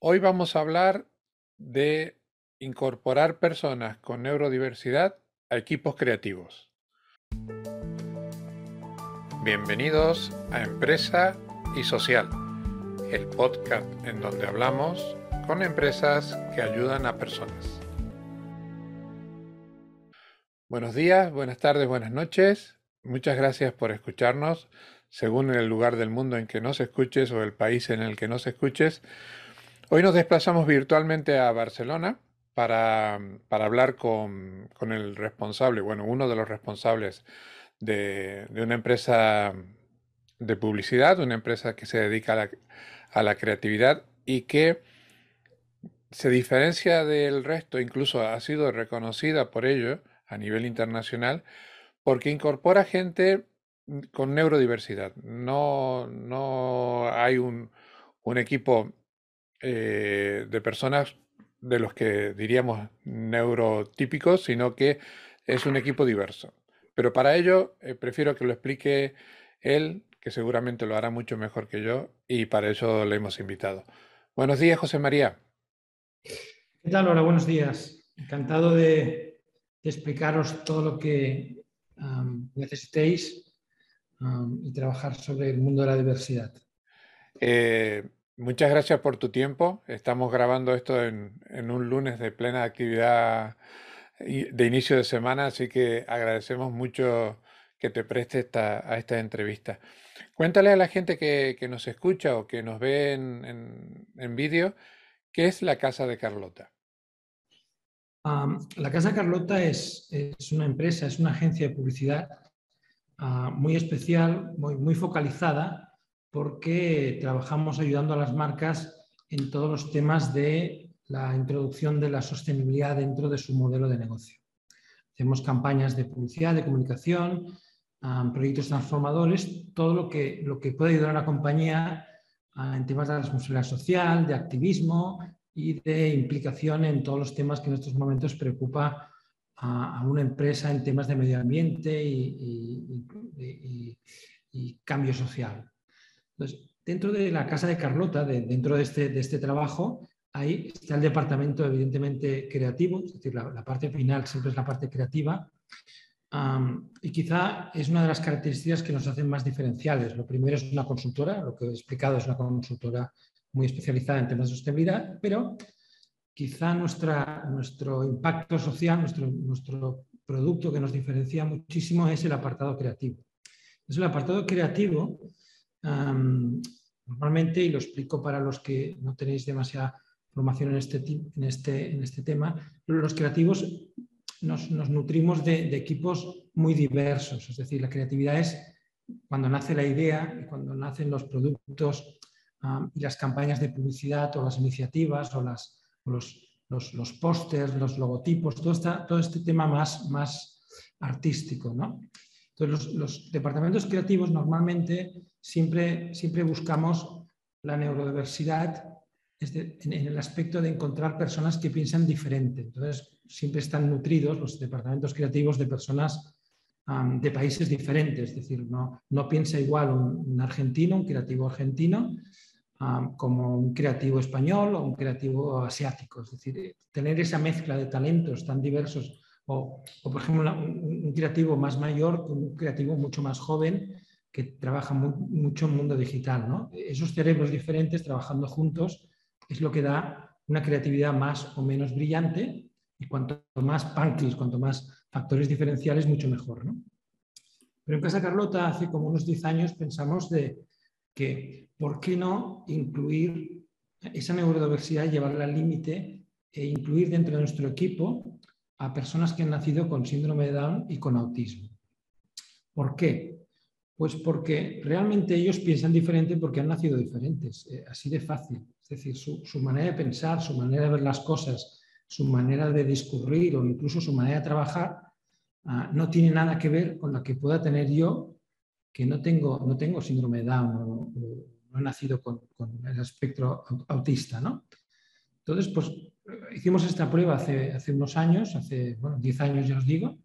Hoy vamos a hablar de incorporar personas con neurodiversidad a equipos creativos. Bienvenidos a Empresa y Social, el podcast en donde hablamos con empresas que ayudan a personas. Buenos días, buenas tardes, buenas noches. Muchas gracias por escucharnos, según el lugar del mundo en que nos escuches o el país en el que nos escuches. Hoy nos desplazamos virtualmente a Barcelona para, hablar con, el responsable, bueno, uno de los responsables de, una empresa de publicidad, una empresa que se dedica a la, a la creatividad y que se diferencia del resto, incluso ha sido reconocida por ello a nivel internacional, porque incorpora gente con neurodiversidad. No, no hay un, equipo eh, de personas de los que diríamos neurotípicos, sino que es un equipo diverso. Pero para ello eh, prefiero que lo explique él, que seguramente lo hará mucho mejor que yo, y para eso le hemos invitado. Buenos días, José María. ¿Qué tal, Hola, Buenos días. Encantado de explicaros todo lo que necesitéis y trabajar sobre el mundo de la diversidad. Eh, muchas gracias por tu tiempo. Estamos grabando esto en, un lunes de plena actividad de inicio de semana, así que agradecemos mucho que te preste a esta entrevista. Cuéntale a la gente que, nos escucha o que nos ve en, vídeo, ¿qué es la Casa de Carlota? la Casa Carlota es, una empresa, es una agencia de publicidad ah, muy especial, muy, muy focalizada, porque trabajamos ayudando a las marcas en todos los temas de la introducción de la sostenibilidad dentro de su modelo de negocio. Hacemos campañas de publicidad, de comunicación, proyectos transformadores, todo lo que, lo que puede ayudar a la compañía ah, en temas de responsabilidad social, de activismo, y de implicación en todos los temas que en estos momentos preocupa a, una empresa en temas de medio ambiente y, cambio social. Dentro de la casa de Carlota, dentro de este, de este trabajo, ahí está el departamento evidentemente creativo, es decir, la, parte final siempre es la parte creativa, y quizá es una de las características que nos hacen más diferenciales. Lo primero es una consultora, lo que he explicado es una consultora muy especializada en temas de sostenibilidad, pero quizá nuestro impacto social, nuestro, nuestro producto que nos diferencia muchísimo es el apartado creativo. Es el apartado creativo, normalmente, y lo explico para los que no tenéis demasiada formación en este, en este, en este tema, los creativos nos, nutrimos de, equipos muy diversos, es decir, la creatividad es cuando nace la idea cuando nacen los productos y las campañas de publicidad o las iniciativas o, las, los, los, los pósters, los logotipos, todo, todo este tema más, más artístico. ¿no? Entonces, los, departamentos creativos normalmente siempre, siempre buscamos la neurodiversidad en el aspecto de encontrar personas que piensan diferente. Entonces, siempre están nutridos los departamentos creativos de personas de países diferentes. Es decir, no, no piensa igual un, argentino, un creativo argentino, como un creativo español o un creativo asiático. Es decir, tener esa mezcla de talentos tan diversos o, por ejemplo, un, creativo más mayor con un creativo mucho más joven que trabaja mucho en mundo digital. Esos cerebros diferentes trabajando juntos es lo que da una creatividad más o menos brillante y cuanto más punchlines, cuanto más factores diferenciales, mucho mejor. Pero en Casa Carlota, hace como unos 10 años, pensamos de que, ¿por qué no incluir esa neurodiversidad, llevarla al límite e incluir dentro de nuestro equipo a personas que han nacido con síndrome de Down y con autismo? ¿Por qué? Pues porque realmente ellos piensan diferente porque han nacido diferentes, eh, así de fácil. Es decir, su, manera de pensar, su manera de ver las cosas, su manera de discurrir o incluso su manera de trabajar ah, no tiene nada que ver con la que pueda tener yo que no tengo, no tengo síndrome de Down o, no he nacido con, el espectro autista. ¿no? Entonces, pues hicimos esta prueba hace, unos años, hace bueno, 10 años ya os digo,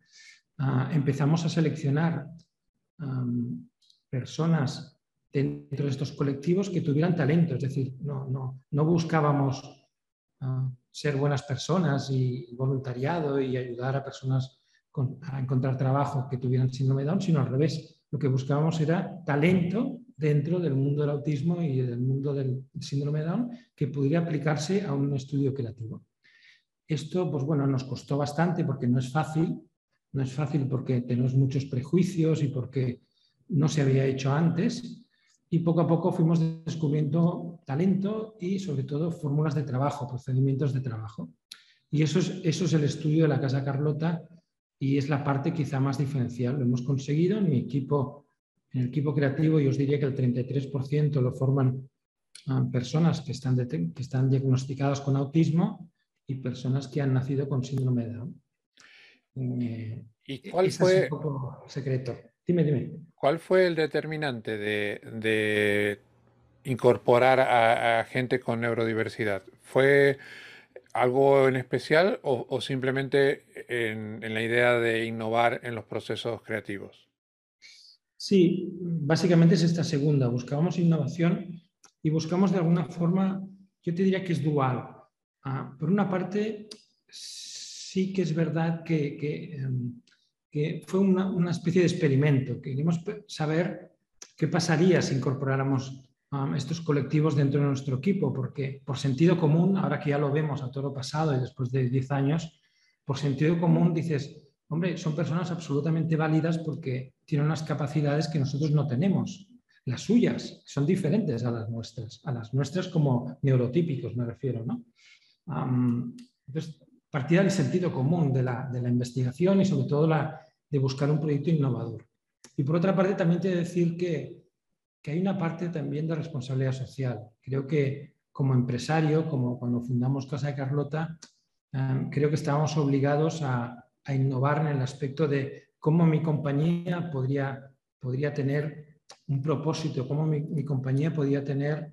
ah, empezamos a seleccionar personas dentro de estos colectivos que tuvieran talento, es decir, no, no, no buscábamos ah, ser buenas personas y voluntariado y ayudar a personas a encontrar trabajo que tuvieran síndrome de Down, sino al revés. Lo que buscábamos era talento dentro del mundo del autismo y del mundo del síndrome de Down que pudiera aplicarse a un estudio creativo. Esto, pues bueno, nos costó bastante porque no es fácil, no es fácil porque tenemos muchos prejuicios y porque no se había hecho antes, y poco a poco fuimos descubriendo talento y sobre todo fórmulas de trabajo, procedimientos de trabajo. Y eso es, eso es el estudio de la Casa Carlota y es la parte quizá más diferencial. Lo hemos conseguido mi equipo, en el equipo creativo, y os diría que el 33% lo forman ah, personas que están, que están diagnosticadas con autismo y personas que han nacido con síndrome de Down. Eh, ¿Y cuál fue? Es un poco secreto. Dime, dime. ¿Cuál fue el determinante de, incorporar a, gente con neurodiversidad? ¿Fue algo en especial o, simplemente en, la idea de innovar en los procesos creativos? Sí, básicamente es esta segunda. Buscábamos innovación y buscamos de alguna forma, yo te diría que es dual. Ah, por una parte, sí que es verdad que, em, fue una, especie de experimento. Queríamos saber qué pasaría si incorporáramos um, estos colectivos dentro de nuestro equipo, porque por sentido común, ahora que ya lo vemos a todo pasado y después de 10 años, por sentido común dices, hombre, son personas absolutamente válidas porque tienen unas capacidades que nosotros no tenemos. Las suyas son diferentes a las nuestras, a las nuestras como neurotípicos me refiero, ¿no? Um, entonces, partida del sentido común de la, de la investigación y sobre todo la, de buscar un proyecto innovador. Y por otra parte, también te de decir que, que hay una parte también de responsabilidad social. Creo que como empresario, como cuando fundamos Casa de Carlota, creo que estábamos obligados a, a, innovar en el aspecto de cómo mi compañía podría, podría tener un propósito, cómo mi, compañía podría tener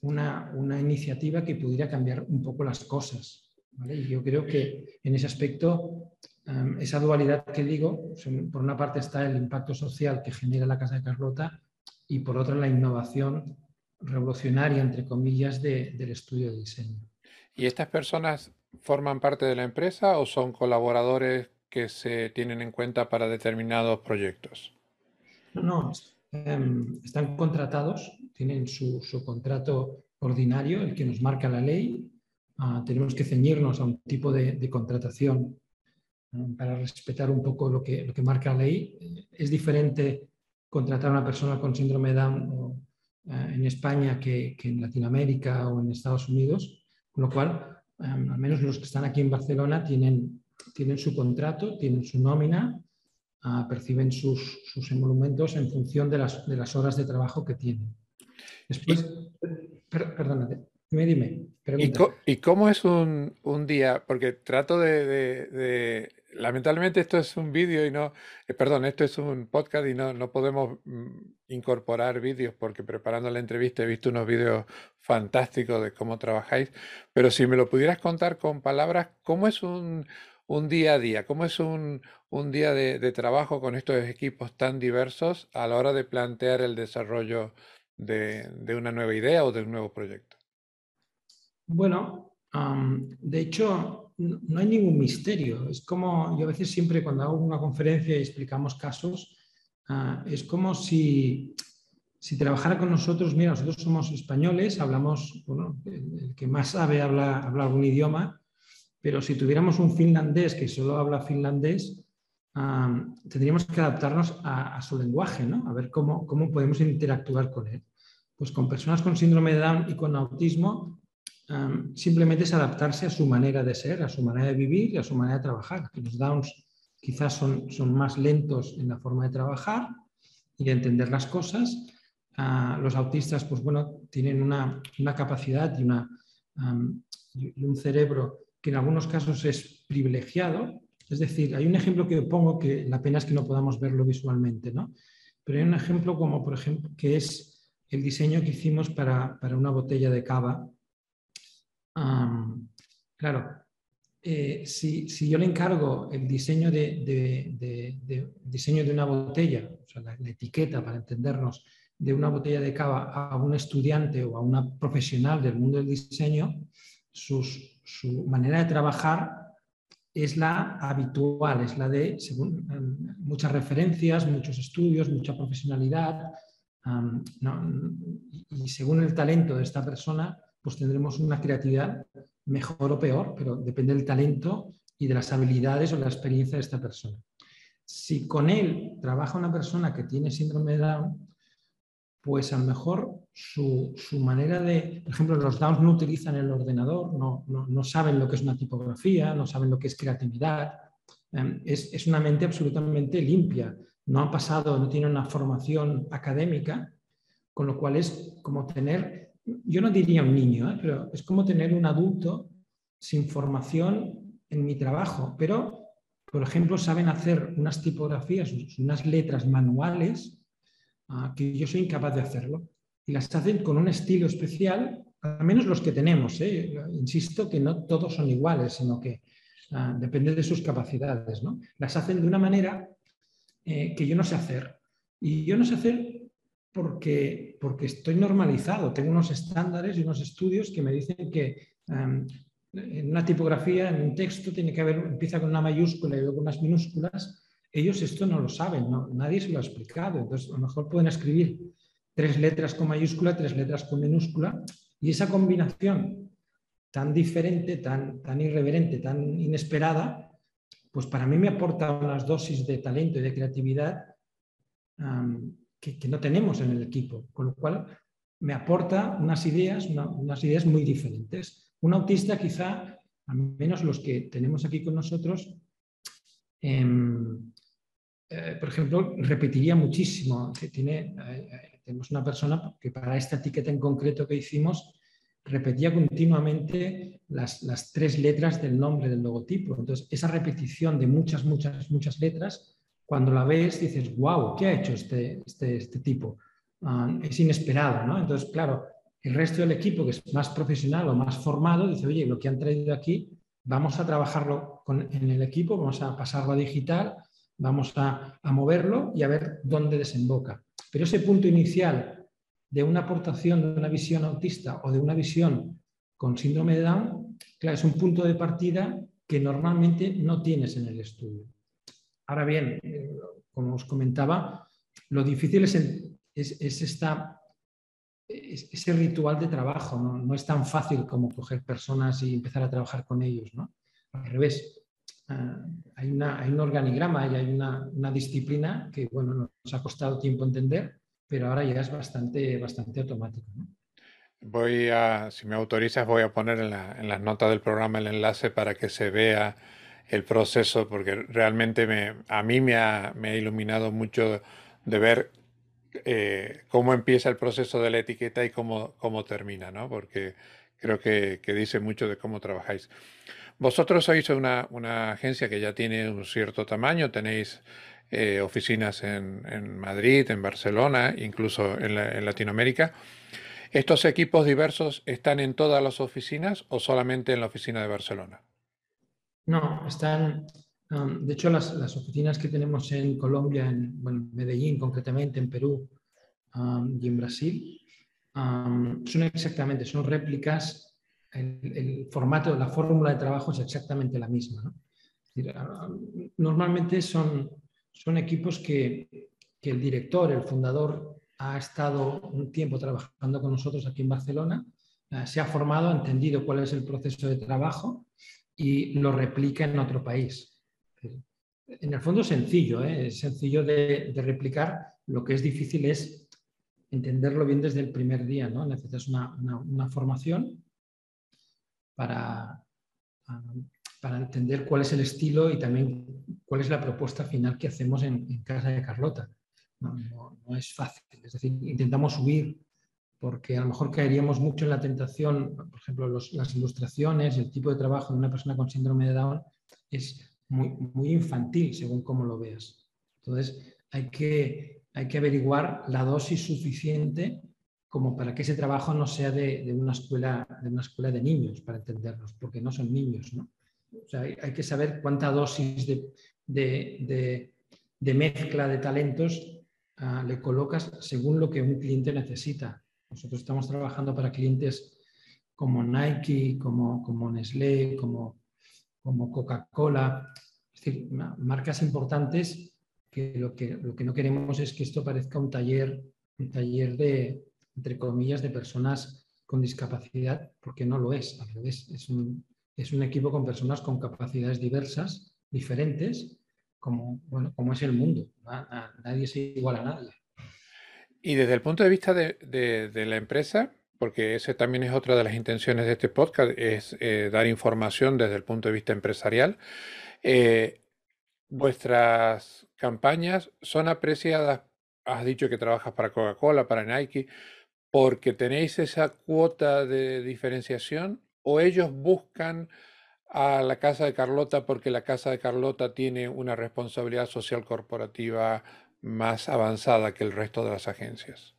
una, una, iniciativa que pudiera cambiar un poco las cosas. Y yo creo que en ese aspecto Em, esa dualidad que digo, por una parte está el impacto social que genera la Casa de Carlota y por otra la innovación revolucionaria, entre comillas, del estudio de diseño. ¿Y estas personas forman parte de la empresa o son colaboradores que se tienen en cuenta para determinados proyectos? No, no em, están contratados, tienen su, contrato ordinario, el que nos marca la ley. Ah, tenemos que ceñirnos a un tipo de contratación para respetar un poco lo que, lo que marca la ley. Es diferente contratar a una persona con síndrome de Down eh, en España que, en Latinoamérica o en Estados Unidos, con lo cual, eh, al menos los que están aquí en Barcelona tienen, tienen su contrato, tienen su nómina, ah, perciben sus, sus, emolumentos en función de las, de las, horas de trabajo que tienen. Después, perdónate, dime, dime. ¿Y, cómo es un, un, día? Porque trato de lamentablemente esto es un vídeo y no, eh, perdón, esto es un podcast y no, no podemos mm, incorporar vídeos porque preparando la entrevista he visto unos vídeos fantásticos de cómo trabajáis, pero si me lo pudieras contar con palabras, ¿cómo es un, un día a día? ¿Cómo es un, un día de, de, trabajo con estos equipos tan diversos a la hora de plantear el desarrollo de, de una nueva idea o de un nuevo proyecto? Bueno, de hecho, no hay ningún misterio. Es como, yo a veces siempre cuando hago una conferencia y explicamos casos, ah, es como si, si trabajara con nosotros, mira, nosotros somos españoles, hablamos, bueno, el, que más sabe habla, habla, algún idioma, pero si tuviéramos un finlandés que solo habla finlandés, tendríamos que adaptarnos a, su lenguaje, ¿no? A ver cómo, cómo podemos interactuar con él. Pues con personas con síndrome de Down y con autismo simplemente es adaptarse a su manera de ser, a su manera de vivir y a su manera de trabajar. Los Downs quizás son, son más lentos en la forma de trabajar y de entender las cosas. Ah, los autistas, pues bueno, tienen una, una capacidad y, una, un cerebro que en algunos casos es privilegiado. Es decir, hay un ejemplo que pongo que la pena es que no podamos verlo visualmente, ¿no? Pero hay un ejemplo como, por ejemplo, que es el diseño que hicimos para, para una botella de cava claro, eh, si, yo le encargo el diseño de, diseño de una botella, o sea, la, etiqueta para entendernos, de una botella de cava a un estudiante o a una profesional del mundo del diseño, su manera de trabajar es la habitual, es la de muchas referencias, muchos estudios, mucha profesionalidad. y según el talento de esta persona, pues tendremos una creatividad mejor o peor, pero depende del talento y de las habilidades o la experiencia de esta persona. Si con él trabaja una persona que tiene síndrome de Down, pues a lo mejor su, manera de, por ejemplo, los Downs no utilizan el ordenador, no, no, saben lo que es una tipografía, no saben lo que es creatividad, em, es, es, una mente absolutamente limpia, no ha pasado, no tiene una formación académica, con lo cual es como tener, yo no diría un niño, ¿eh? pero es como tener un adulto sin formación en mi trabajo, pero, por ejemplo, saben hacer unas tipografías, unas letras manuales Ah, que yo soy incapaz de hacerlo. Y las hacen con un estilo especial, al menos los que tenemos. ¿eh? Insisto que no todos son iguales, sino que ah, depende de sus capacidades. ¿no? Las hacen de una manera eh, que yo no sé hacer. Y yo no sé hacer porque, porque estoy normalizado. Tengo unos estándares y unos estudios que me dicen que en una tipografía, en un texto, tiene que haber, empieza con una mayúscula y luego unas minúsculas ellos esto no lo saben, nadie se lo ha explicado. Entonces, a lo mejor pueden escribir tres letras con mayúscula, tres letras con minúscula, y esa combinación tan diferente, tan, tan irreverente, tan inesperada, pues para mí me aporta unas dosis de talento y de creatividad que, no tenemos en el equipo, con lo cual me aporta unas ideas, unas ideas muy diferentes. Un autista quizá, al menos los que tenemos aquí con nosotros, em, eh, por ejemplo, repetiría muchísimo. Tiene, eh, eh, tenemos una persona que para esta etiqueta en concreto que hicimos repetía continuamente las, tres letras del nombre del logotipo. Entonces, esa repetición de muchas, muchas, muchas letras, cuando la ves dices, wow, ¿qué ha hecho este, este, este tipo? Ah, es inesperado, ¿no? Entonces, claro, el resto del equipo que es más profesional o más formado dice, oye, lo que han traído aquí, vamos a trabajarlo en el equipo, vamos a pasarlo a digital Vamos a, moverlo y a ver dónde desemboca. Pero ese punto inicial de una aportación de una visión autista o de una visión con síndrome de Down, claro, es un punto de partida que normalmente no tienes en el estudio. Ahora bien, eh, como os comentaba, lo difícil es, es, esta, ese ritual de trabajo. ¿no? es tan fácil como coger personas y empezar a trabajar con ellos. Al revés, Ah, hay, un organigrama y hay una, una, disciplina que bueno, nos ha costado tiempo entender, pero ahora ya es bastante, bastante automático. Voy a, si me autorizas, voy a poner en, la, en, las notas del programa el enlace para que se vea el proceso, porque realmente me, a mí me ha, me ha, iluminado mucho de ver eh, cómo empieza el proceso de la etiqueta y cómo, cómo termina, ¿no? porque creo que, que dice mucho de cómo trabajáis. Vosotros sois una, agencia que ya tiene un cierto tamaño, tenéis eh, oficinas en, Madrid, en Barcelona, incluso en, Latinoamérica. ¿Estos equipos diversos están en todas las oficinas o solamente en la oficina de Barcelona? No, están, um, de hecho las, oficinas que tenemos en Colombia, en Medellín concretamente, en Perú um, y en Brasil, um, son exactamente, son réplicas el, formato, la fórmula de trabajo es exactamente la misma. Normalmente son, son equipos que, el director, el fundador, ha estado un tiempo trabajando con nosotros aquí en Barcelona, eh, se ha formado, ha entendido cuál es el proceso de trabajo y lo replica en otro país. En el fondo es sencillo, ¿eh? es sencillo de, replicar. Lo que es difícil es entenderlo bien desde el primer día. ¿no? Necesitas una, una formación para, para entender cuál es el estilo y también cuál es la propuesta final que hacemos en, casa de Carlota. No, es fácil, es decir, intentamos subir porque a lo mejor caeríamos mucho en la tentación, por ejemplo, las ilustraciones, el tipo de trabajo de una persona con síndrome de Down es muy, muy infantil según cómo lo veas. Entonces, hay que, hay que averiguar la dosis suficiente como para que ese trabajo no sea de, una, escuela, de una escuela de niños, para entendernos, porque no son niños. ¿no? O sea, hay, que saber cuánta dosis de, de, mezcla de talentos ah, le colocas según lo que un cliente necesita. Nosotros estamos trabajando para clientes como Nike, como, como Nestlé, como, como Coca-Cola, es decir, marcas importantes que lo, que lo que no queremos es que esto parezca un taller, un taller de, entre comillas, de personas con discapacidad, porque no lo es, revés, es un, es un equipo con personas con capacidades diversas, diferentes, como, bueno, como es el mundo. Nadie es igual a nadie. Y desde el punto de vista de, la empresa, porque ese también es otra de las intenciones de este podcast, es eh, dar información desde el punto de vista empresarial. Eh, vuestras campañas son apreciadas, has dicho que trabajas para Coca-Cola, para Nike, porque tenéis esa cuota de diferenciación o ellos buscan a la Casa de Carlota porque la Casa de Carlota tiene una responsabilidad social corporativa más avanzada que el resto de las agencias?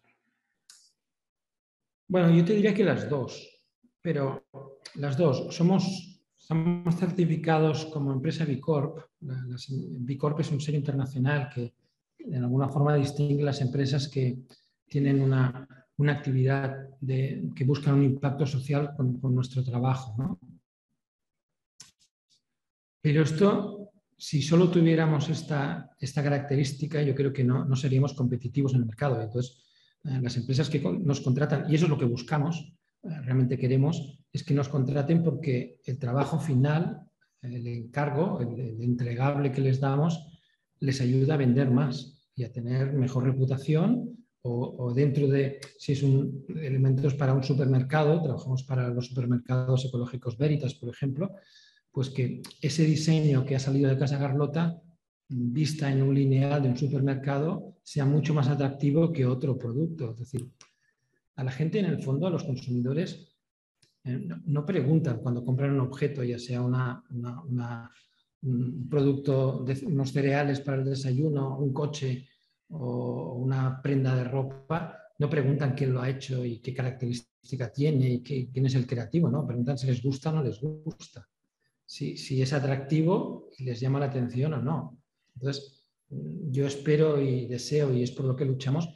Bueno, yo te diría que las dos, pero las dos. Somos, certificados como empresa B Corp. Es un sello internacional que de alguna forma distingue las empresas que tienen una, actividad de, que buscan un impacto social con, con nuestro trabajo. ¿no? Pero esto, si solo tuviéramos esta, esta característica, yo creo que no, no, seríamos competitivos en el mercado. Entonces, eh, las empresas que nos contratan, y eso es lo que buscamos, eh, realmente queremos, es que nos contraten porque el trabajo final, el encargo, el, entregable que les damos, les ayuda a vender más y a tener mejor reputación o, o, dentro de, si es un elementos para un supermercado, trabajamos para los supermercados ecológicos Veritas, por ejemplo, pues que ese diseño que ha salido de Casa Carlota, vista en un lineal de un supermercado, sea mucho más atractivo que otro producto. Es decir, a la gente en el fondo, a los consumidores, eh, no, preguntan cuando compran un objeto, ya sea un producto unos cereales para el desayuno, un coche o una prenda de ropa, no preguntan quién lo ha hecho y qué característica tiene y quién es el creativo, ¿no? Preguntan si les gusta o no les gusta si, es atractivo y les llama la atención o no. Entonces, yo espero y deseo, y es por lo que luchamos,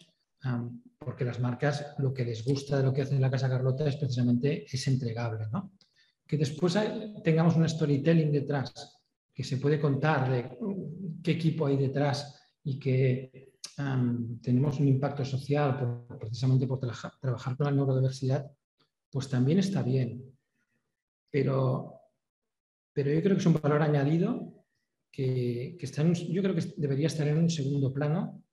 porque las marcas lo que les gusta de lo que hace la Casa Carlota es precisamente es entregable. ¿no? Que después tengamos un storytelling detrás, que se puede contar de qué equipo hay detrás y que tenemos un impacto social precisamente por trabajar con la neurodiversidad, pues también está bien. Pero pero yo creo que es un valor añadido que, está yo creo que debería estar en un segundo plano,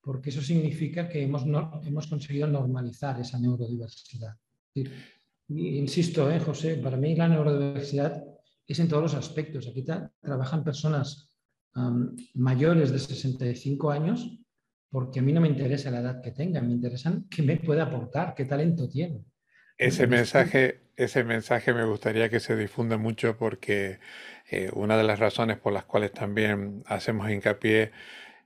porque eso significa que hemos, hemos conseguido normalizar esa neurodiversidad. insisto, ¿eh, José, para mí la neurodiversidad es en todos los aspectos. Aquí trabajan personas mayores de 65 años porque a mí no me interesa la edad que tengan, me interesan qué me puede aportar, qué talento tiene. Ese mensaje, ese mensaje me gustaría que se difunda mucho porque eh, una de las razones por las cuales también hacemos hincapié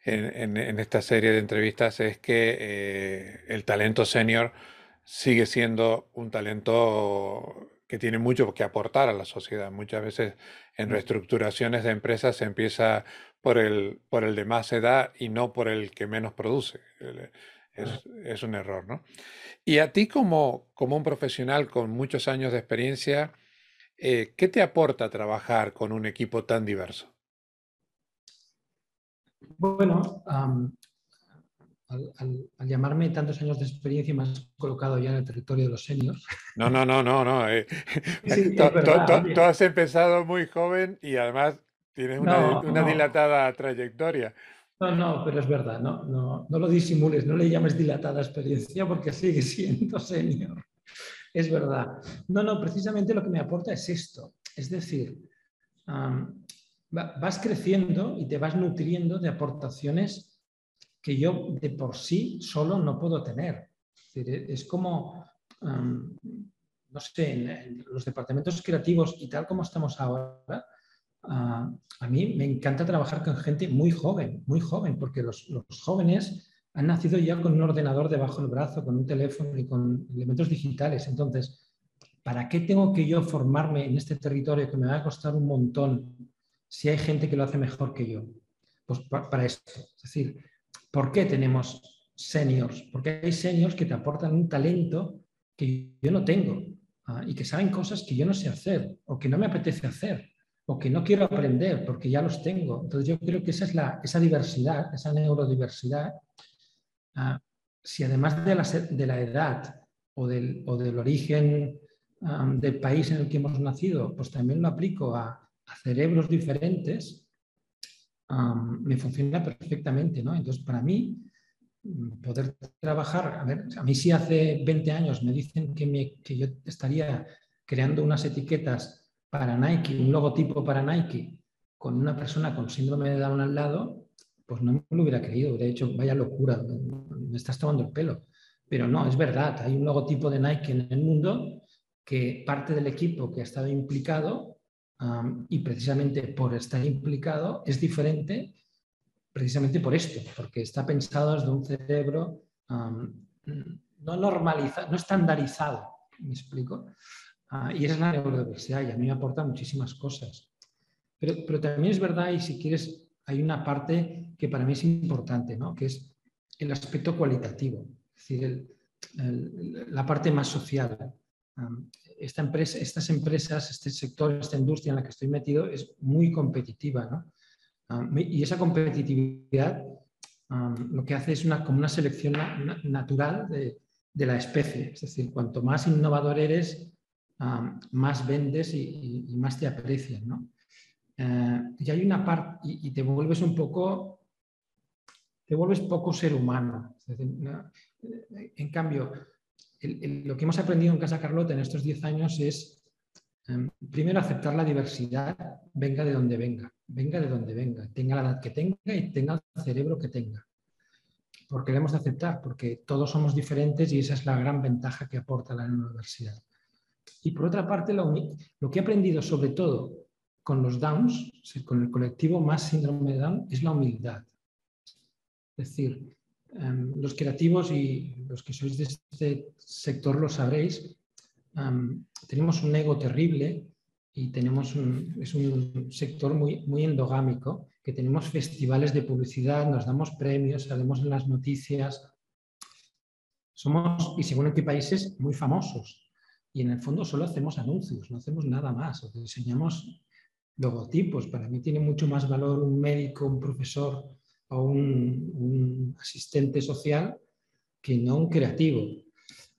en, esta serie de entrevistas es que eh, el talento senior sigue siendo un talento que tiene mucho que aportar a la sociedad. Muchas veces en mm. reestructuraciones de empresas se empieza por el, por el de más edad y no por el que menos produce. Es, es un error, ¿no? Y a ti como, como un profesional con muchos años de experiencia, eh, ¿qué te aporta trabajar con un equipo tan diverso? Bueno, al, llamarme tantos años de experiencia me has colocado ya en el territorio de los seniors. No, no, no, no, no. Eh. tú, has empezado muy joven y además tienes una, una dilatada trayectoria. No, no, pero es verdad, no, no, no lo disimules, no le llames dilatada experiencia porque sigue siendo senior. Es verdad. No, no, precisamente lo que me aporta es esto. Es decir, vas creciendo y te vas nutriendo de aportaciones que yo de por sí solo no puedo tener. Es, como, no sé, en los departamentos creativos y tal como estamos ahora, a mí me encanta trabajar con gente muy joven, muy joven, porque los, jóvenes han nacido ya con un ordenador debajo del brazo, con un teléfono y con elementos digitales. Entonces, ¿para qué tengo que yo formarme en este territorio que me va a costar un montón si hay gente que lo hace mejor que yo? Pues para esto. Es decir, ¿por qué tenemos seniors, porque hay seniors que te aportan un talento que yo no tengo ah, y que saben cosas que yo no sé hacer o que no me apetece hacer o que no quiero aprender porque ya los tengo. Entonces yo creo que esa es la, esa diversidad, esa neurodiversidad, ah, si además de la, de la edad o del, o del origen del país en el que hemos nacido, pues también lo aplico a, cerebros diferentes, me funciona perfectamente. ¿no? Entonces, para mí, poder trabajar, a ver, a mí si hace 20 años me dicen que, que yo estaría creando unas etiquetas para Nike, un logotipo para Nike, con una persona con síndrome de Down al lado, pues no me lo hubiera creído. De hecho, vaya locura, me estás tomando el pelo. Pero no, es verdad, hay un logotipo de Nike en el mundo que parte del equipo que ha estado implicado y precisamente por estar implicado es diferente precisamente por esto, porque está pensado desde un cerebro no normalizado, no estandarizado, ¿me explico? Ah, y esa es la neurodiversidad y a mí me aporta muchísimas cosas. Pero, pero, también es verdad, y si quieres, hay una parte que para mí es importante, ¿no? que es el aspecto cualitativo, es decir, la parte más social esta empresa, estas empresas, este sector, esta industria en la que estoy metido es muy competitiva. y esa competitividad lo que hace es una, como una selección natural de, la especie. Es decir, cuanto más innovador eres, más vendes y, más te aprecian. Eh, y hay una parte, y, te vuelves un poco, te vuelves poco ser humano. en cambio, lo que hemos aprendido en Casa Carlota en estos 10 años es, em, primero, aceptar la diversidad, venga de donde venga, venga de donde venga, tenga la edad que tenga y tenga el cerebro que tenga. Porque debemos de aceptar, porque todos somos diferentes y esa es la gran ventaja que aporta la universidad. Y por otra parte, lo, lo que he aprendido sobre todo con los Downs, con el colectivo más síndrome de Down, es la humildad. Es decir, Em, los creativos y los que sois de este sector lo sabréis, em, tenemos un ego terrible y tenemos un, es un sector muy, muy endogámico, que tenemos festivales de publicidad, nos damos premios, salimos en las noticias. Somos, y según en qué países, muy famosos. Y en el fondo solo hacemos anuncios, no hacemos nada más. O diseñamos logotipos. Para mí tiene mucho más valor un médico, un profesor, o un, asistente social que no un creativo.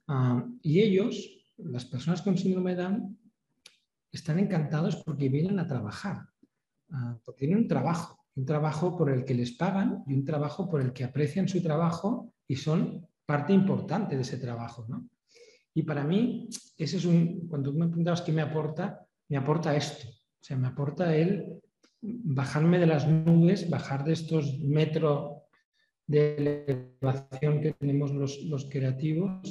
Ah, y ellos, las personas con síndrome de Down, están encantados porque vienen a trabajar, ah, porque tienen un trabajo, un trabajo por el que les pagan y un trabajo por el que aprecian su trabajo y son parte importante de ese trabajo. Y para mí, ese es un, cuando me preguntabas qué me aporta, me aporta esto. O sea, me aporta el bajarme de las nubes, bajar de estos metros de elevación que tenemos los, creativos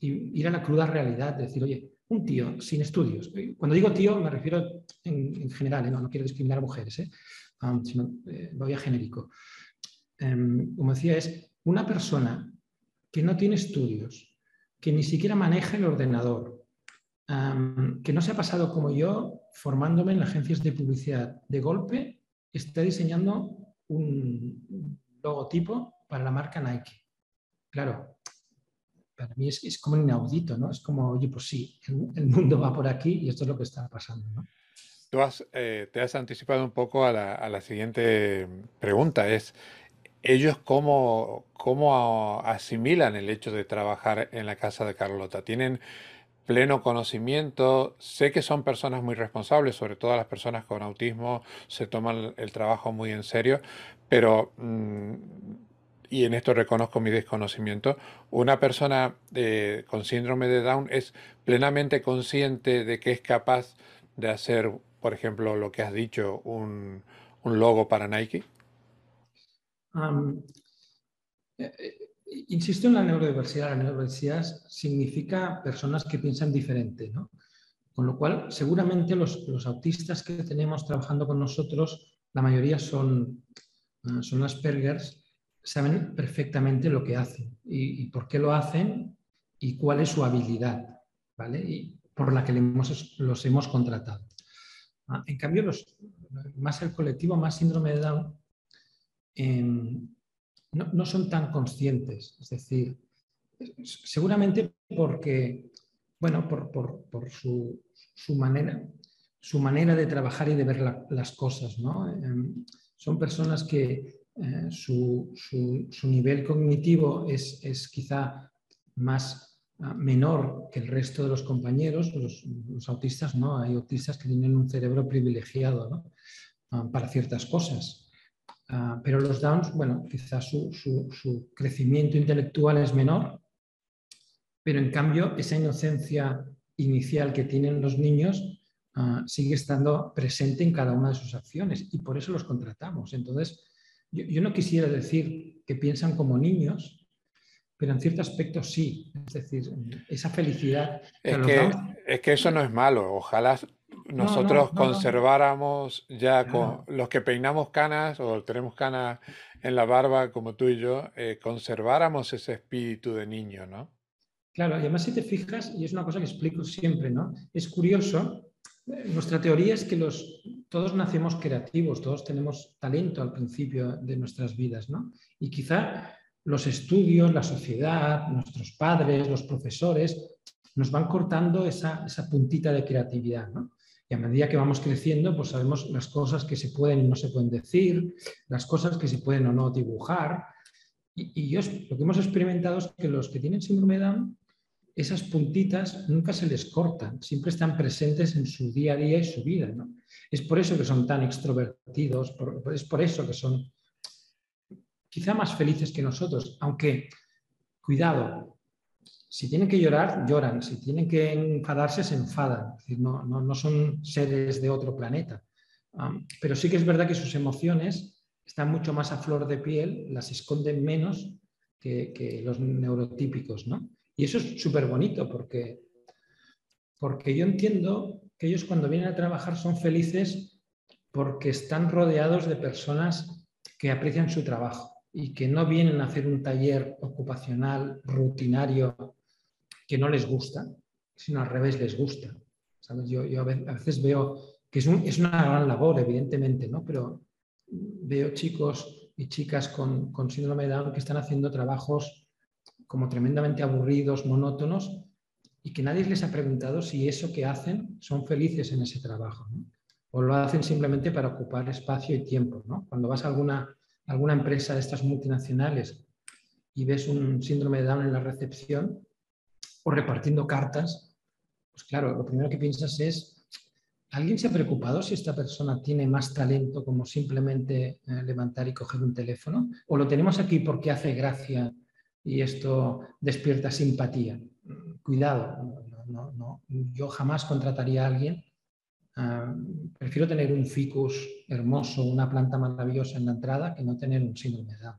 y ir a la cruda realidad, decir, oye, un tío sin estudios. Cuando digo tío me refiero en, general, ¿eh? no, quiero discriminar a mujeres, ¿eh? um, sino eh, voy a genérico. Em, como decía, es una persona que no tiene estudios, que ni siquiera maneja el ordenador, que no se ha pasado como yo formándome en agencias de publicidad. De golpe está diseñando un logotipo para la marca Nike. Claro, para mí es, como inaudito, ¿no? Es como, oye, pues sí, el, mundo va por aquí y esto es lo que está pasando. Tú eh, te has anticipado un poco a la, siguiente pregunta, es ellos cómo, cómo asimilan el hecho de trabajar en la casa de Carlota. ¿Tienen pleno conocimiento. Sé que son personas muy responsables, sobre todo las personas con autismo se toman el trabajo muy en serio, pero, mm, y en esto reconozco mi desconocimiento, una persona eh, con síndrome de Down es plenamente consciente de que es capaz de hacer, por ejemplo, lo que has dicho, un, logo para Nike. Eh, Insisto en la neurodiversidad. La neurodiversidad significa personas que piensan diferente, ¿no? Con lo cual, seguramente los, autistas que tenemos trabajando con nosotros, la mayoría son, ah, son Aspergers, saben perfectamente lo que hacen y, por qué lo hacen y cuál es su habilidad, ¿vale? Y por la que los hemos contratado. Ah, en cambio, los, más el colectivo, más síndrome de Down, em, no, son tan conscientes. Es decir, seguramente porque, bueno, por, su, manera, su manera de trabajar y de ver las cosas. ¿no? Em, son personas que eh, su, nivel cognitivo es, es quizá más ah, menor que el resto de los compañeros, los, autistas no, hay autistas que tienen un cerebro privilegiado ah, para ciertas cosas. Ah, pero los Downs, bueno, quizás su, crecimiento intelectual es menor, pero en cambio esa inocencia inicial que tienen los niños sigue estando presente en cada una de sus acciones y por eso los contratamos. Entonces, yo, no quisiera decir que piensan como niños, pero en cierto aspecto sí. Es decir, esa felicidad. Es que, es que eso no es malo. Ojalá nosotros conserváramos ya con los que peinamos canas o tenemos canas en la barba como tú y yo, eh, conserváramos ese espíritu de niño, ¿no? Claro, y además si te fijas, y es una cosa que explico siempre, ¿no? Es curioso, eh, nuestra teoría es que los, todos nacemos creativos, todos tenemos talento al principio de nuestras vidas, ¿no? Y quizá los estudios, la sociedad, nuestros padres, los profesores, nos van cortando esa, puntita de creatividad, ¿no? Y a medida que vamos creciendo, pues sabemos las cosas que se pueden y no se pueden decir, las cosas que se pueden o no dibujar. Y, y lo que hemos experimentado es que los que tienen síndrome de Down esas puntitas nunca se les cortan, siempre están presentes en su día a día y su vida. Es por eso que son tan extrovertidos, es por eso que son quizá más felices que nosotros, aunque, cuidado, si tienen que llorar, lloran, si tienen que enfadarse, se enfadan, no, son seres de otro planeta. pero sí que es verdad que sus emociones están mucho más a flor de piel, las esconden menos que, que los neurotípicos, ¿no? Y eso es súper bonito porque, porque yo entiendo que ellos cuando vienen a trabajar son felices porque están rodeados de personas que aprecian su trabajo y que no vienen a hacer un taller ocupacional rutinario que no les gusta, sino al revés les gusta. Yo, a veces veo que es, una gran labor, evidentemente, ¿no? pero veo chicos y chicas con, con síndrome de Down que están haciendo trabajos como tremendamente aburridos, monótonos, y que nadie les ha preguntado si eso que hacen son felices en ese trabajo. O lo hacen simplemente para ocupar espacio y tiempo. Cuando vas a alguna, alguna empresa de estas multinacionales y ves un síndrome de Down en la recepción o repartiendo cartas, pues claro, lo primero que piensas es, ¿alguien se ha preocupado si esta persona tiene más talento como simplemente eh, levantar y coger un teléfono? ¿O lo tenemos aquí porque hace gracia y esto despierta simpatía. Cuidado, yo jamás contrataría a alguien. Ah, prefiero tener un ficus hermoso, una planta maravillosa en la entrada, que no tener un síndrome de Down.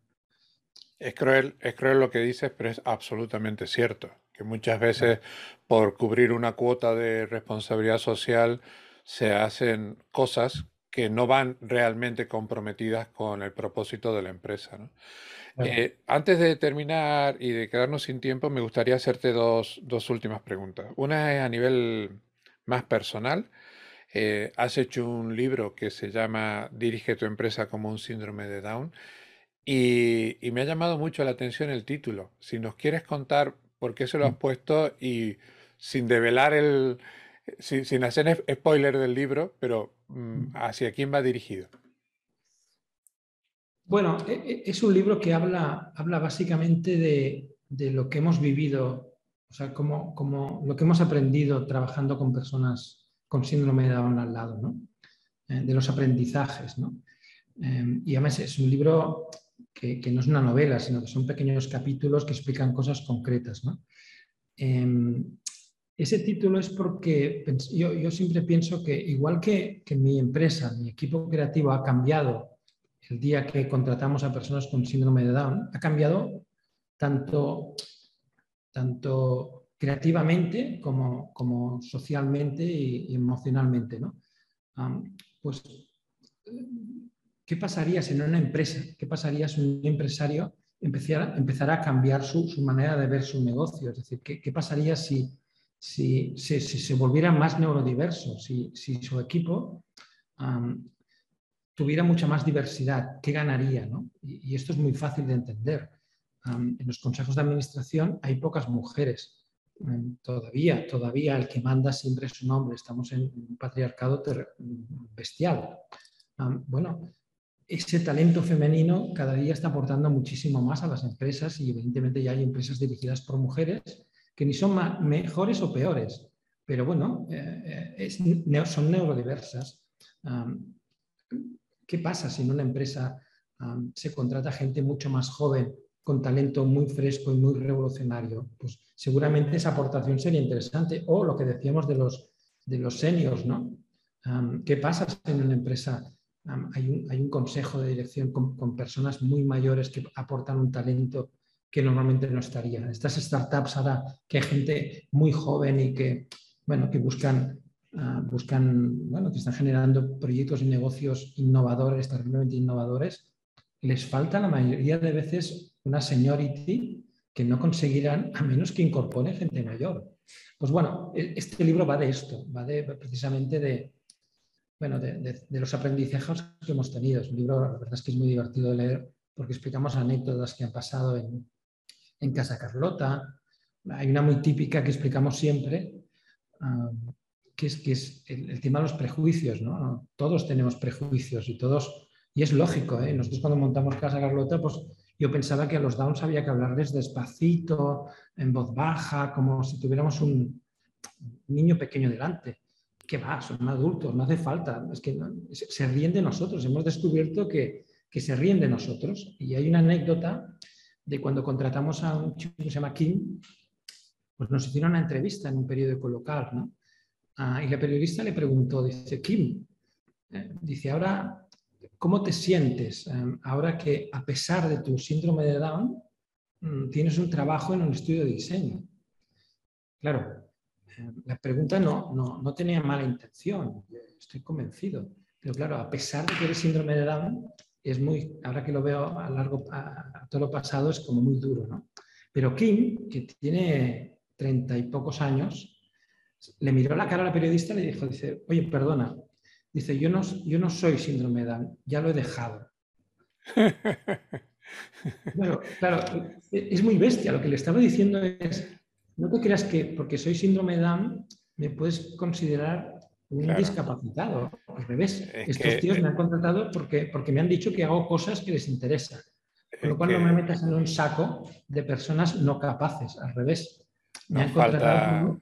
Es cruel, es cruel lo que dices, pero es absolutamente cierto, que muchas veces por cubrir una cuota de responsabilidad social se hacen cosas que no van realmente comprometidas con el propósito de la empresa. ¿no? Eh, antes de terminar y de quedarnos sin tiempo, me gustaría hacerte dos, últimas preguntas. Una es a nivel más personal. Eh, has hecho un libro que se llama Dirige tu empresa como un síndrome de Down y, me ha llamado mucho la atención el título. Si nos quieres contar por qué se lo has mm. puesto y sin develar el, sin, hacer spoiler del libro, pero mm, mm. hacia quién va dirigido. Bueno, e, e, es un libro que habla, habla básicamente de, lo que hemos vivido, o sea, como, como, lo que hemos aprendido trabajando con personas con síndrome de Down al lado, ¿no? Eh, de los aprendizajes. ¿no? Em, y además es un libro que, no es una novela, sino que son pequeños capítulos que explican cosas concretas. ¿no? Em, ese título es porque yo, siempre pienso que igual que, que mi empresa, mi equipo creativo ha cambiado el día que contratamos a personas con síndrome de Down, ha cambiado tanto, tanto creativamente como, como socialmente y, emocionalmente. ¿no? pues, ¿qué pasaría si en una empresa, qué pasaría si un empresario empezara, a cambiar su, manera de ver su negocio? Es decir, ¿qué, pasaría si, se volviera más neurodiverso, si, su equipo tuviera mucha más diversidad, ¿qué ganaría? Y, esto es muy fácil de entender. en los consejos de administración hay pocas mujeres. todavía, todavía el que manda siempre es un hombre. Estamos en un patriarcado bestial. bueno, ese talento femenino cada día está aportando muchísimo más a las empresas y evidentemente ya hay empresas dirigidas por mujeres que ni son mejores o peores, pero bueno, eh, eh, son neurodiversas. ¿Qué pasa si en una empresa se contrata gente mucho más joven, con talento muy fresco y muy revolucionario? Pues seguramente esa aportación sería interesante. O lo que decíamos de los, de los seniors, ¿no? ¿Qué pasa si en una empresa hay un, consejo de dirección con, personas muy mayores que aportan un talento que normalmente no estaría. Estas startups ahora que hay gente muy joven y que, bueno, que buscan, ah, buscan bueno, que están generando proyectos y negocios innovadores, terriblemente innovadores, les falta la mayoría de veces una seniority que no conseguirán a menos que incorpore gente mayor. Pues bueno, e, este libro va de esto, va de, precisamente de, bueno, de, los aprendizajes que hemos tenido. Es un libro, la verdad es que es muy divertido de leer porque explicamos anécdotas que han pasado en, Casa Carlota. Hay una muy típica que explicamos siempre, um, que es, que es el, tema de los prejuicios. ¿no? Todos tenemos prejuicios y todos, y es lógico. ¿eh? Nosotros cuando montamos Casa Carlota, pues yo pensaba que a los Downs había que hablarles despacito, en voz baja, como si tuviéramos un niño pequeño delante ¿qué va? Son adultos, no hace falta. Es que se ríen de nosotros. Hemos descubierto que, se ríen de nosotros. Y hay una anécdota de cuando contratamos a un chico que se llama Kim, pues nos hicieron una entrevista en un periódico local, ¿no? Ah, y la periodista le preguntó, dice, Kim, eh, dice, ahora, ¿cómo te sientes eh, ahora que a pesar de tu síndrome de Down, mm, tienes un trabajo en un estudio de diseño? Claro, la pregunta no, no, tenía mala intención, estoy convencido. Pero claro, a pesar de que eres síndrome de Down, es muy, ahora que lo veo a largo, a, todo lo pasado, es como muy duro, ¿no? Pero Kim, que tiene treinta y pocos años, le miró la cara a la periodista y le dijo, dice, oye, perdona, dice, yo no, yo no soy síndrome de Down, ya lo he dejado. claro, es muy bestia. Lo que le estaba diciendo es, no te creas que porque soy síndrome de Down me puedes considerar un discapacitado. Al revés, estos tíos me han contratado porque, porque me han dicho que hago cosas que les interesan. Con lo cual no me metas en un saco de personas no capaces, al revés. Me nos, falta,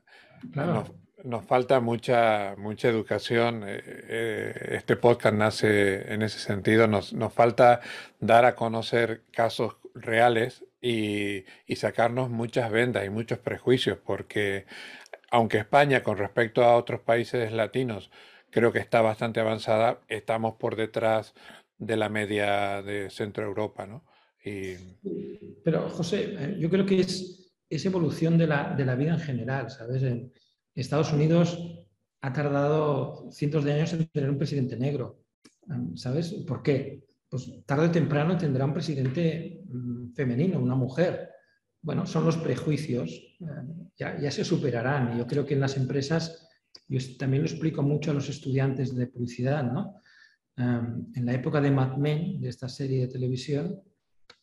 nos, falta mucha, mucha educación. Eh, eh, este podcast nace en ese sentido. Nos, nos falta dar a conocer casos reales y, sacarnos muchas vendas y muchos prejuicios, porque aunque España con respecto a otros países latinos creo que está bastante avanzada, estamos por detrás de la media de Centro Europa, ¿no? Y... Pero José, eh, yo creo que es, es evolución de la, de la vida en general, ¿sabes? Estados Unidos ha tardado cientos de años en tener un presidente negro, ¿sabes? ¿Por qué? Pues tarde o temprano tendrá un presidente mm, femenino, una mujer. Bueno, son los prejuicios, eh, ya, se superarán. Yo creo que en las empresas, yo también lo explico mucho a los estudiantes de publicidad, ¿no? En la época de Mad Men, de esta serie de televisión,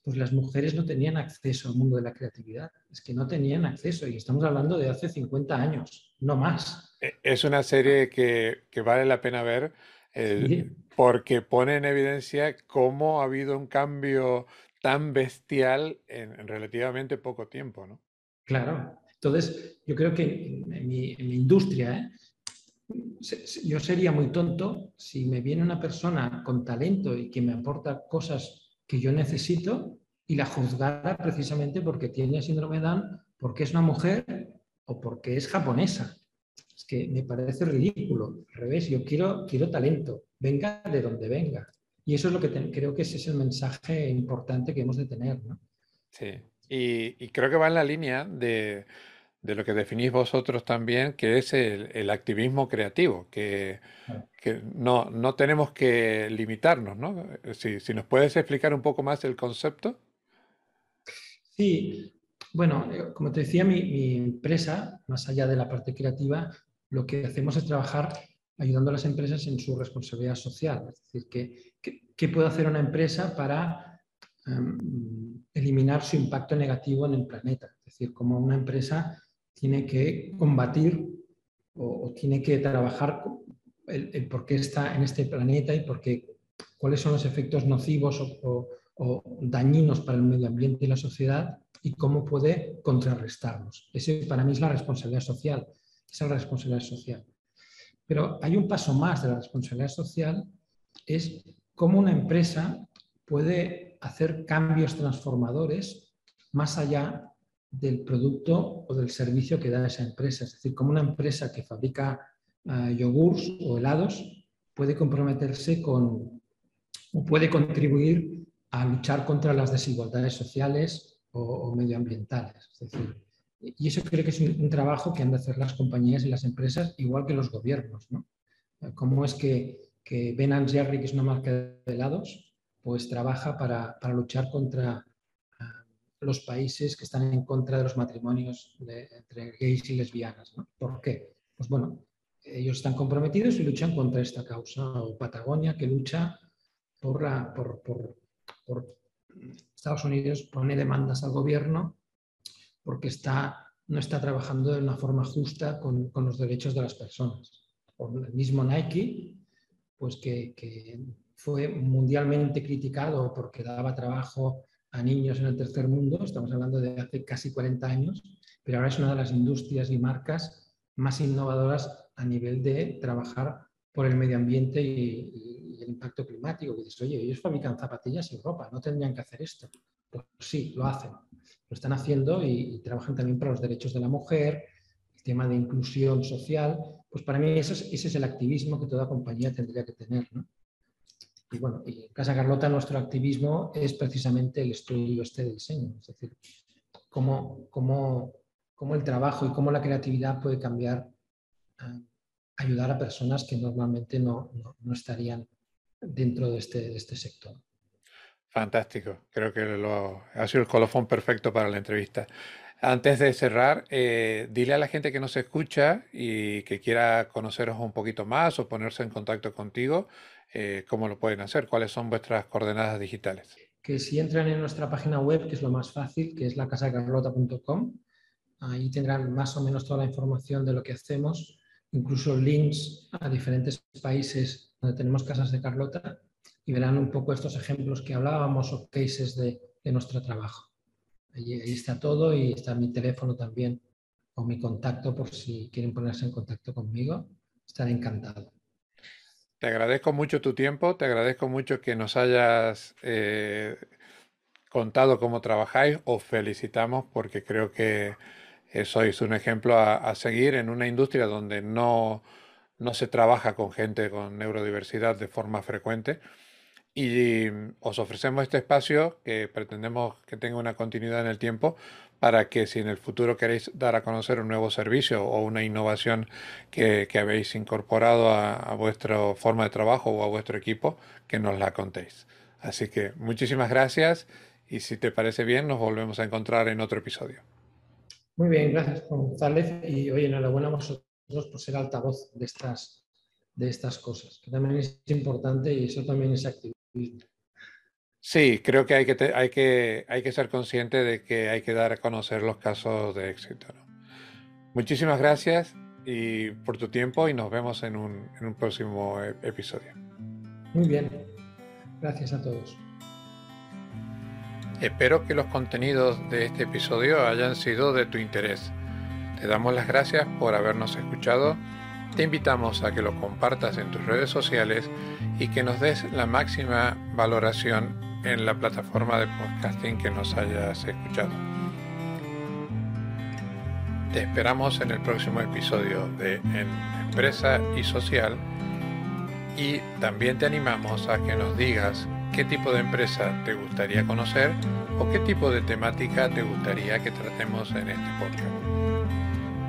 pues las mujeres no tenían acceso al mundo de la creatividad. Es que no tenían acceso y estamos hablando de hace 50 años, no más. E, es una serie que, que vale la pena ver porque pone en evidencia cómo ha habido un cambio tan bestial en, relativamente poco tiempo, ¿no? Claro. Entonces, yo creo que en, mi, industria, ¿eh? yo sería muy tonto si me viene una persona con talento y que me aporta cosas que yo necesito y la juzgara precisamente porque tiene síndrome de Down, porque es una mujer o porque es japonesa que me parece ridículo. Al revés, yo quiero, quiero talento, venga de donde venga. Y eso es lo que creo que ese es el mensaje importante que hemos de tener. ¿no? Sí, y, creo que va en la línea de, de, lo que definís vosotros también, que es el, el activismo creativo, que, que, no, no tenemos que limitarnos. ¿no? Si, si nos puedes explicar un poco más el concepto. Sí, bueno, eh, como te decía, mi, empresa, más allá de la parte creativa, lo que hacemos es trabajar ayudando a las empresas en su responsabilidad social. Es decir, ¿qué, puede hacer una empresa para em, eliminar su impacto negativo en el planeta? Es decir, cómo una empresa tiene que combatir o, tiene que trabajar el, por qué está en este planeta y por qué, cuáles son los efectos nocivos o dañinos para el medio ambiente y la sociedad y cómo puede contrarrestarlos. Ese para mí es la responsabilidad social. Esa es la responsabilidad social. Pero hay un paso más de la responsabilidad social, es cómo una empresa puede hacer cambios transformadores más allá del producto o del servicio que da esa empresa. Es decir, como una empresa que fabrica uh, o helados puede comprometerse con o puede contribuir a luchar contra las desigualdades sociales o, medioambientales. Es decir, y eso creo que es un, trabajo que han de hacer las compañías y las empresas, igual que los gobiernos. ¿no? ¿Cómo es que, que Ben Jerry, que es una marca de helados, pues trabaja para, para luchar contra ah, los países que están en contra de los matrimonios entre gays y lesbianas? ¿no? ¿Por qué? Pues bueno, ellos están comprometidos y luchan contra esta causa. O Patagonia, que lucha por, la, por, por Estados Unidos pone demandas al gobierno porque está, no está trabajando de una forma justa con, con los derechos de las personas. Por el mismo Nike, pues que, que, fue mundialmente criticado porque daba trabajo a niños en el tercer mundo, estamos hablando de hace casi 40 años, pero ahora es una de las industrias y marcas más innovadoras a nivel de trabajar por el medio ambiente y, el impacto climático. Que dices, oye, ellos fabrican zapatillas y ropa, no tendrían que hacer esto. Pues sí, lo hacen. Lo están haciendo y, trabajan también para los derechos de la mujer, el tema de inclusión social. Pues para mí ese es, el activismo que toda compañía tendría que tener. Y bueno, y en Casa Carlota nuestro activismo es precisamente el estudio este de diseño. Es decir, cómo, cómo, cómo el trabajo y cómo la creatividad puede cambiar. Ah, ayudar a personas que normalmente no, no, estarían dentro de este, de este, sector. Fantástico, creo que lo, ha sido el colofón perfecto para la entrevista. Antes de cerrar, eh, dile a la gente que nos escucha y que quiera conoceros un poquito más o ponerse en contacto contigo, eh, cómo lo pueden hacer, cuáles son vuestras coordenadas digitales. Que si entran en nuestra página web, que es lo más fácil, que es lacasacarlota.com, ahí tendrán más o menos toda la información de lo que hacemos incluso links a diferentes países donde tenemos casas de Carlota y verán un poco estos ejemplos que hablábamos o cases de, nuestro trabajo. Ahí, está todo y está mi teléfono también o mi contacto por si quieren ponerse en contacto conmigo. Estaré encantado. Te agradezco mucho tu tiempo, te agradezco mucho que nos hayas eh, contado cómo trabajáis. Os felicitamos porque creo que sois un ejemplo a, seguir en una industria donde no, no se trabaja con gente con neurodiversidad de forma frecuente. Y os ofrecemos este espacio que pretendemos que tenga una continuidad en el tiempo para que si en el futuro queréis dar a conocer un nuevo servicio o una innovación que, habéis incorporado a, a, vuestra forma de trabajo o a vuestro equipo, que nos la contéis. Así que muchísimas gracias y si te parece bien nos volvemos a encontrar en otro episodio. Muy bien, gracias González. Y oye, enhorabuena a vosotros por ser altavoz de estas, de estas cosas, que también es importante y eso también es activismo. Sí, creo que hay que, hay que, hay que ser consciente de que hay que dar a conocer los casos de éxito. Muchísimas gracias y por tu tiempo y nos vemos en un, en un próximo e, episodio. Muy bien, gracias a todos. Espero que los contenidos de este episodio hayan sido de tu interés. Te damos las gracias por habernos escuchado. Te invitamos a que lo compartas en tus redes sociales y que nos des la máxima valoración en la plataforma de podcasting que nos hayas escuchado. Te esperamos en el próximo episodio de Empresa y Social y también te animamos a que nos digas qué tipo de empresa te gustaría conocer o qué tipo de temática te gustaría que tratemos en este podcast.